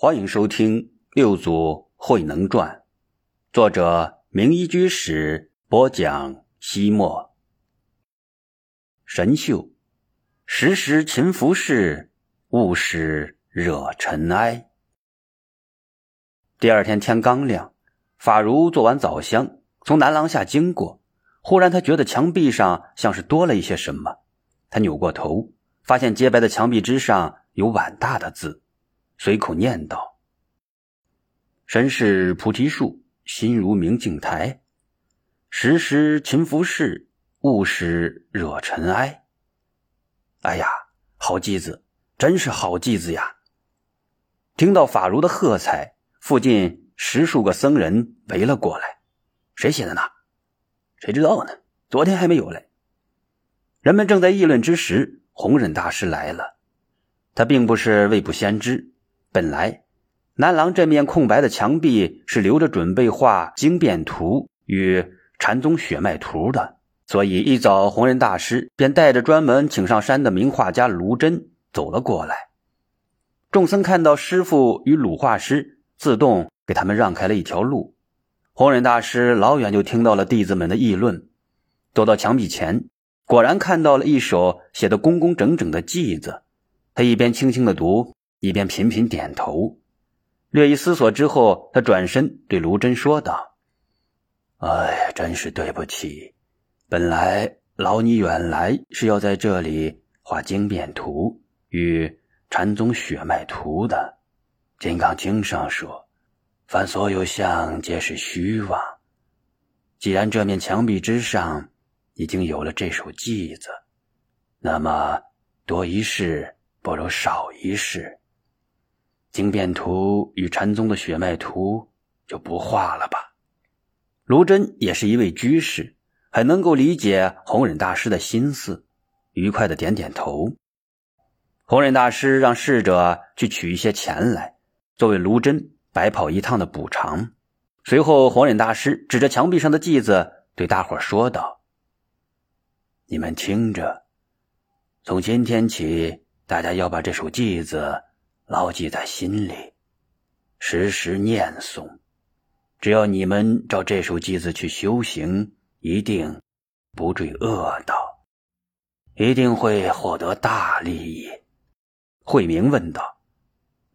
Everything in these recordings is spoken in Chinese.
欢迎收听《六祖慧能传》，作者明一居士播讲。西莫，神秀，时时勤拂拭，勿使惹尘埃。第二天天刚亮，法如做完早香，从南廊下经过，忽然他觉得墙壁上像是多了一些什么。他扭过头，发现洁白的墙壁之上有碗大的字。随口念道：“身是菩提树，心如明镜台，时时勤拂拭，勿使惹尘埃。”哎呀，好记子，真是好记子呀！听到法如的喝彩，附近十数个僧人围了过来。谁写的呢？谁知道呢？昨天还没有来。人们正在议论之时，弘忍大师来了。他并不是未卜先知。本来，南廊这面空白的墙壁是留着准备画经变图与禅宗血脉图的，所以一早弘忍大师便带着专门请上山的名画家卢真走了过来。众僧看到师傅与鲁画师，自动给他们让开了一条路。弘忍大师老远就听到了弟子们的议论，走到墙壁前，果然看到了一首写的工工整整的偈子。他一边轻轻的读。一边频频点头，略一思索之后，他转身对卢真说道：“哎，真是对不起，本来劳你远来是要在这里画经变图与禅宗血脉图的。《金刚经》上说，凡所有相皆是虚妄。既然这面墙壁之上已经有了这首偈子，那么多一事不如少一事。”经变图与禅宗的血脉图就不画了吧。卢真也是一位居士，很能够理解弘忍大师的心思，愉快的点点头。弘忍大师让侍者去取一些钱来，作为卢真白跑一趟的补偿。随后，弘忍大师指着墙壁上的记子对大伙说道：“你们听着，从今天起，大家要把这首偈子。”牢记在心里，时时念诵。只要你们照这首偈子去修行，一定不坠恶道，一定会获得大利益。慧明问道：“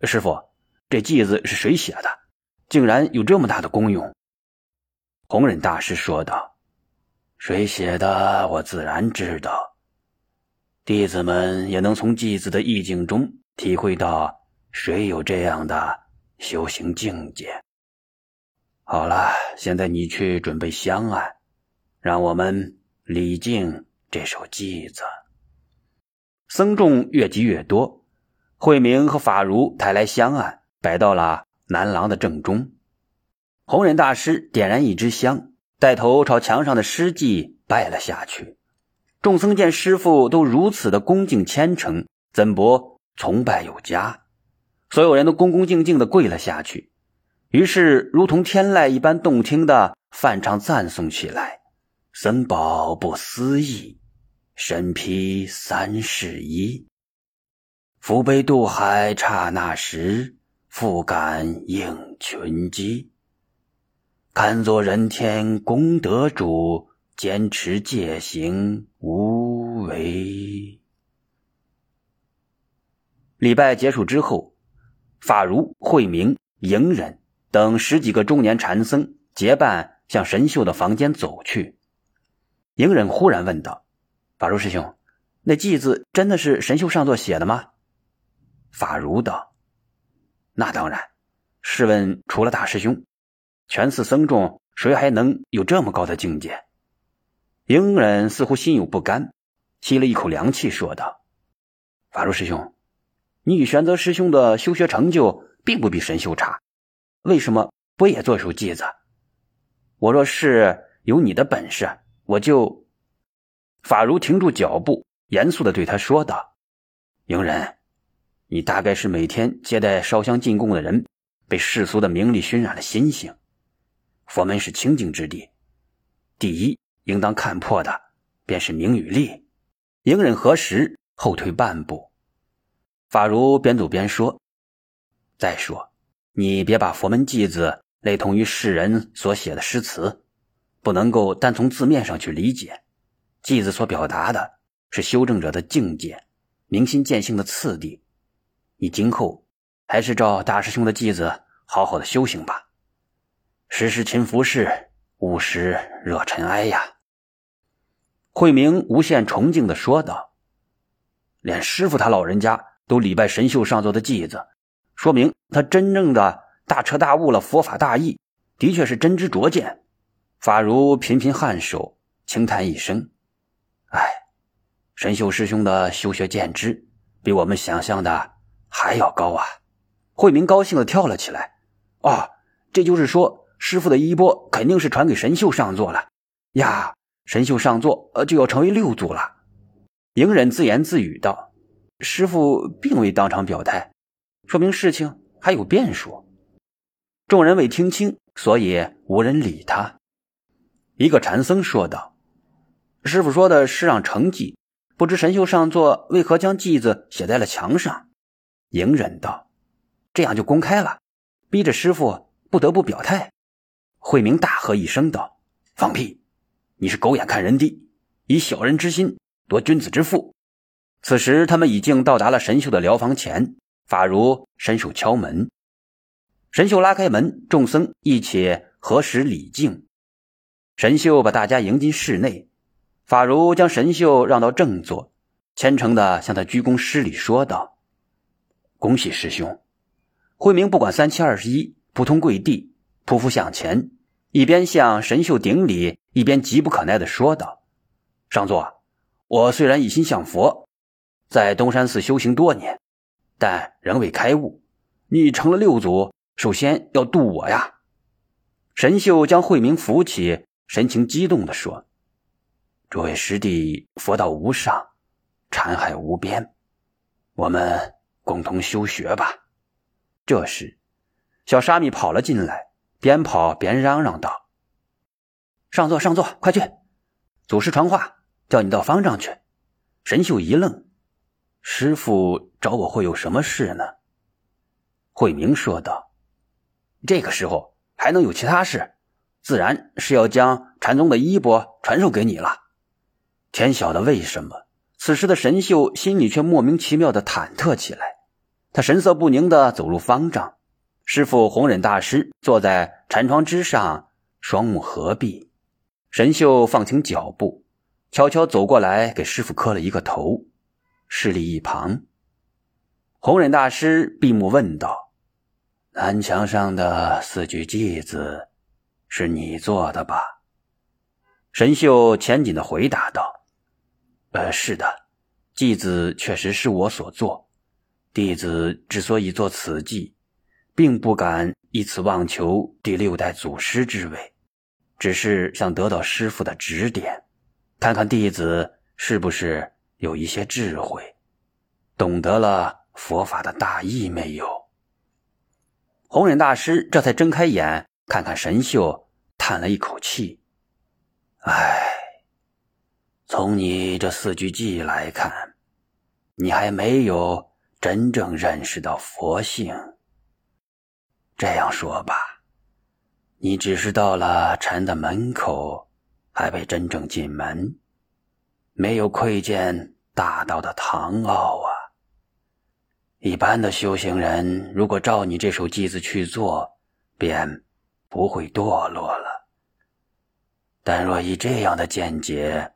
师傅，这偈子是谁写的？竟然有这么大的功用？”弘忍大师说道：“谁写的，我自然知道。弟子们也能从偈子的意境中体会到。”谁有这样的修行境界？好了，现在你去准备香案，让我们礼敬这首偈子。僧众越积越多，慧明和法如抬来香案，摆到了南廊的正中。弘忍大师点燃一支香，带头朝墙上的诗迹拜了下去。众僧见师傅都如此的恭敬虔诚，怎不崇拜有加？所有人都恭恭敬敬的跪了下去，于是如同天籁一般动听的泛唱赞颂起来：“森宝不思议，身披三世衣。福杯渡海刹那时，复感应群机。堪作人天功德主，坚持戒行无为。”礼拜结束之后。法如、慧明、迎忍等十几个中年禅僧结伴向神秀的房间走去。迎忍忽然问道：“法如师兄，那偈子真的是神秀上座写的吗？”法如道：“那当然。试问，除了大师兄，全寺僧众谁还能有这么高的境界？”迎忍似乎心有不甘，吸了一口凉气，说道：“法如师兄。”你与玄泽师兄的修学成就并不比神秀差，为什么不也做首偈子？我若是有你的本事，我就……法如停住脚步，严肃的对他说道：“迎人，你大概是每天接待烧香进贡的人，被世俗的名利熏染了心性。佛门是清净之地，第一应当看破的便是名与利。迎人何时后退半步？”法如边走边说：“再说，你别把佛门偈子类同于世人所写的诗词，不能够单从字面上去理解。偈子所表达的是修正者的境界，明心见性的次第。你今后还是照大师兄的偈子好好的修行吧。时时勤拂拭，勿使惹尘埃呀。慧明无限崇敬的说道：“连师傅他老人家都礼拜神秀上座的偈子。”说明他真正的大彻大悟了佛法大义，的确是真知灼见。法如频频颔首，轻叹一声：“哎，神秀师兄的修学见知，比我们想象的还要高啊！”慧明高兴的跳了起来：“哦，这就是说，师傅的衣钵肯定是传给神秀上座了呀！神秀上座，呃，就要成为六祖了。”隐忍自言自语道：“师傅并未当场表态。”说明事情还有变数，众人未听清，所以无人理他。一个禅僧说道：“师傅说的是让成绩，不知神秀上座为何将偈子写在了墙上？”隐忍道：“这样就公开了，逼着师傅不得不表态。”慧明大喝一声道：“放屁！你是狗眼看人低，以小人之心夺君子之腹。”此时他们已经到达了神秀的疗房前。法如伸手敲门，神秀拉开门，众僧一起合十礼敬。神秀把大家迎进室内，法如将神秀让到正座，虔诚的向他鞠躬施礼，说道：“恭喜师兄。”慧明不管三七二十一，扑通跪地，匍匐向前，一边向神秀顶礼，一边急不可耐的说道：“上座，我虽然一心向佛，在东山寺修行多年。”但仍未开悟，你成了六祖，首先要渡我呀！神秀将慧明扶起，神情激动地说：“诸位师弟，佛道无上，禅海无边，我们共同修学吧。”这时，小沙弥跑了进来，边跑边嚷嚷道：“上座，上座，快去！祖师传话，叫你到方丈去。”神秀一愣。师傅找我会有什么事呢？慧明说道：“这个时候还能有其他事？自然是要将禅宗的衣钵传授给你了。”天晓得为什么，此时的神秀心里却莫名其妙的忐忑起来。他神色不宁的走入方丈，师傅弘忍大师坐在禅床之上，双目合闭。神秀放轻脚步，悄悄走过来，给师傅磕了一个头。势立一旁，弘忍大师闭目问道：“南墙上的四句偈子，是你做的吧？”神秀前紧的回答道：“呃，是的，偈子确实是我所作。弟子之所以做此偈，并不敢以此妄求第六代祖师之位，只是想得到师傅的指点，看看弟子是不是。”有一些智慧，懂得了佛法的大义没有？弘忍大师这才睁开眼，看看神秀，叹了一口气：“唉，从你这四句偈来看，你还没有真正认识到佛性。这样说吧，你只是到了禅的门口，还未真正进门。”没有窥见大道的唐奥啊！一般的修行人，如果照你这首偈子去做，便不会堕落了。但若以这样的见解，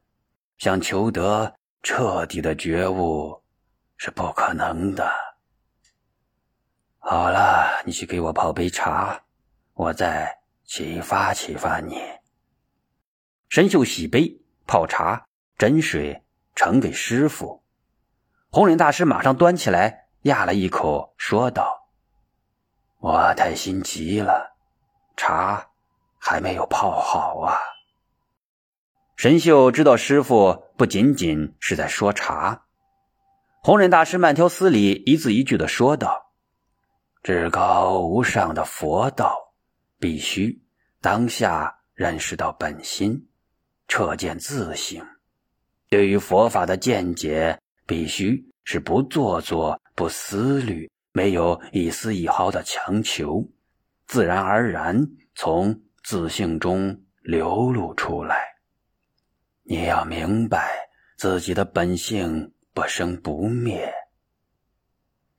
想求得彻底的觉悟，是不可能的。好了，你去给我泡杯茶，我再启发启发你。神秀洗杯泡茶。斟水呈给师傅，弘忍大师马上端起来压了一口，说道：“我太心急了，茶还没有泡好啊。”神秀知道师傅不仅仅是在说茶，弘忍大师慢条斯理、一字一句的说道：“至高无上的佛道，必须当下认识到本心，彻见自性。”对于佛法的见解，必须是不做作、不思虑、没有一丝一毫的强求，自然而然从自性中流露出来。你要明白自己的本性不生不灭，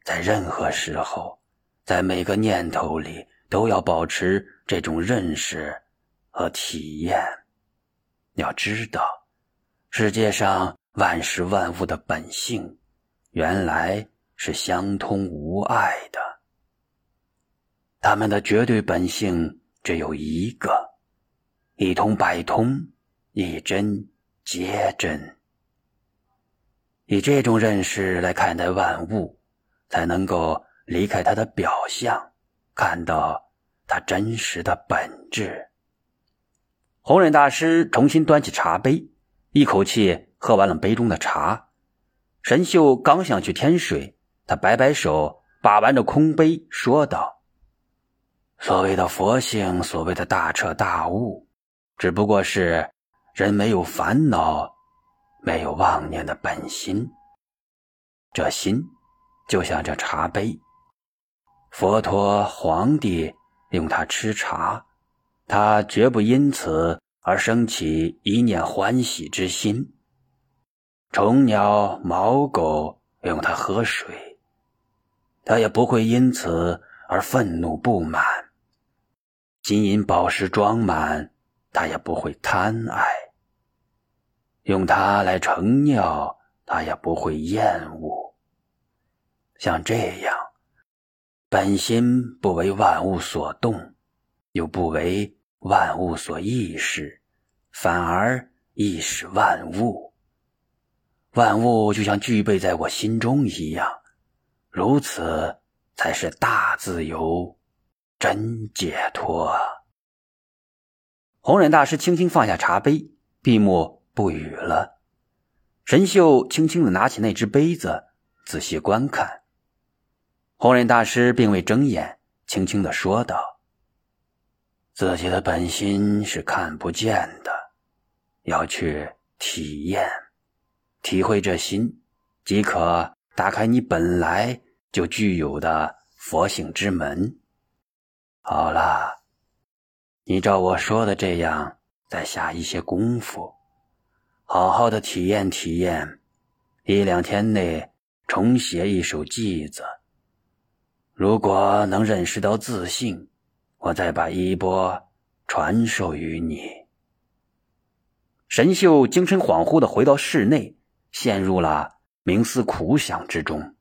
在任何时候，在每个念头里都要保持这种认识和体验。要知道，世界上万事万物的本性，原来。是相通无碍的，他们的绝对本性只有一个，一通百通，一真皆真。以这种认识来看待万物，才能够离开它的表象，看到它真实的本质。弘忍大师重新端起茶杯，一口气喝完了杯中的茶。神秀刚想去添水。他摆摆手，把玩着空杯，说道：“所谓的佛性，所谓的大彻大悟，只不过是人没有烦恼、没有妄念的本心。这心就像这茶杯，佛陀、皇帝用它吃茶，他绝不因此而生起一念欢喜之心。虫鸟、毛狗用它喝水。”它也不会因此而愤怒不满，金银宝石装满，它也不会贪爱；用它来盛尿，它也不会厌恶。像这样，本心不为万物所动，又不为万物所意识，反而意识万物。万物就像具备在我心中一样。如此才是大自由，真解脱。弘忍大师轻轻放下茶杯，闭目不语了。神秀轻轻的拿起那只杯子，仔细观看。弘忍大师并未睁眼，轻轻的说道：“自己的本心是看不见的，要去体验、体会这心，即可打开你本来。”就具有的佛性之门。好了，你照我说的这样，再下一些功夫，好好的体验体验，一两天内重写一首偈子。如果能认识到自信，我再把衣钵传授于你。神秀精神恍惚的回到室内，陷入了冥思苦想之中。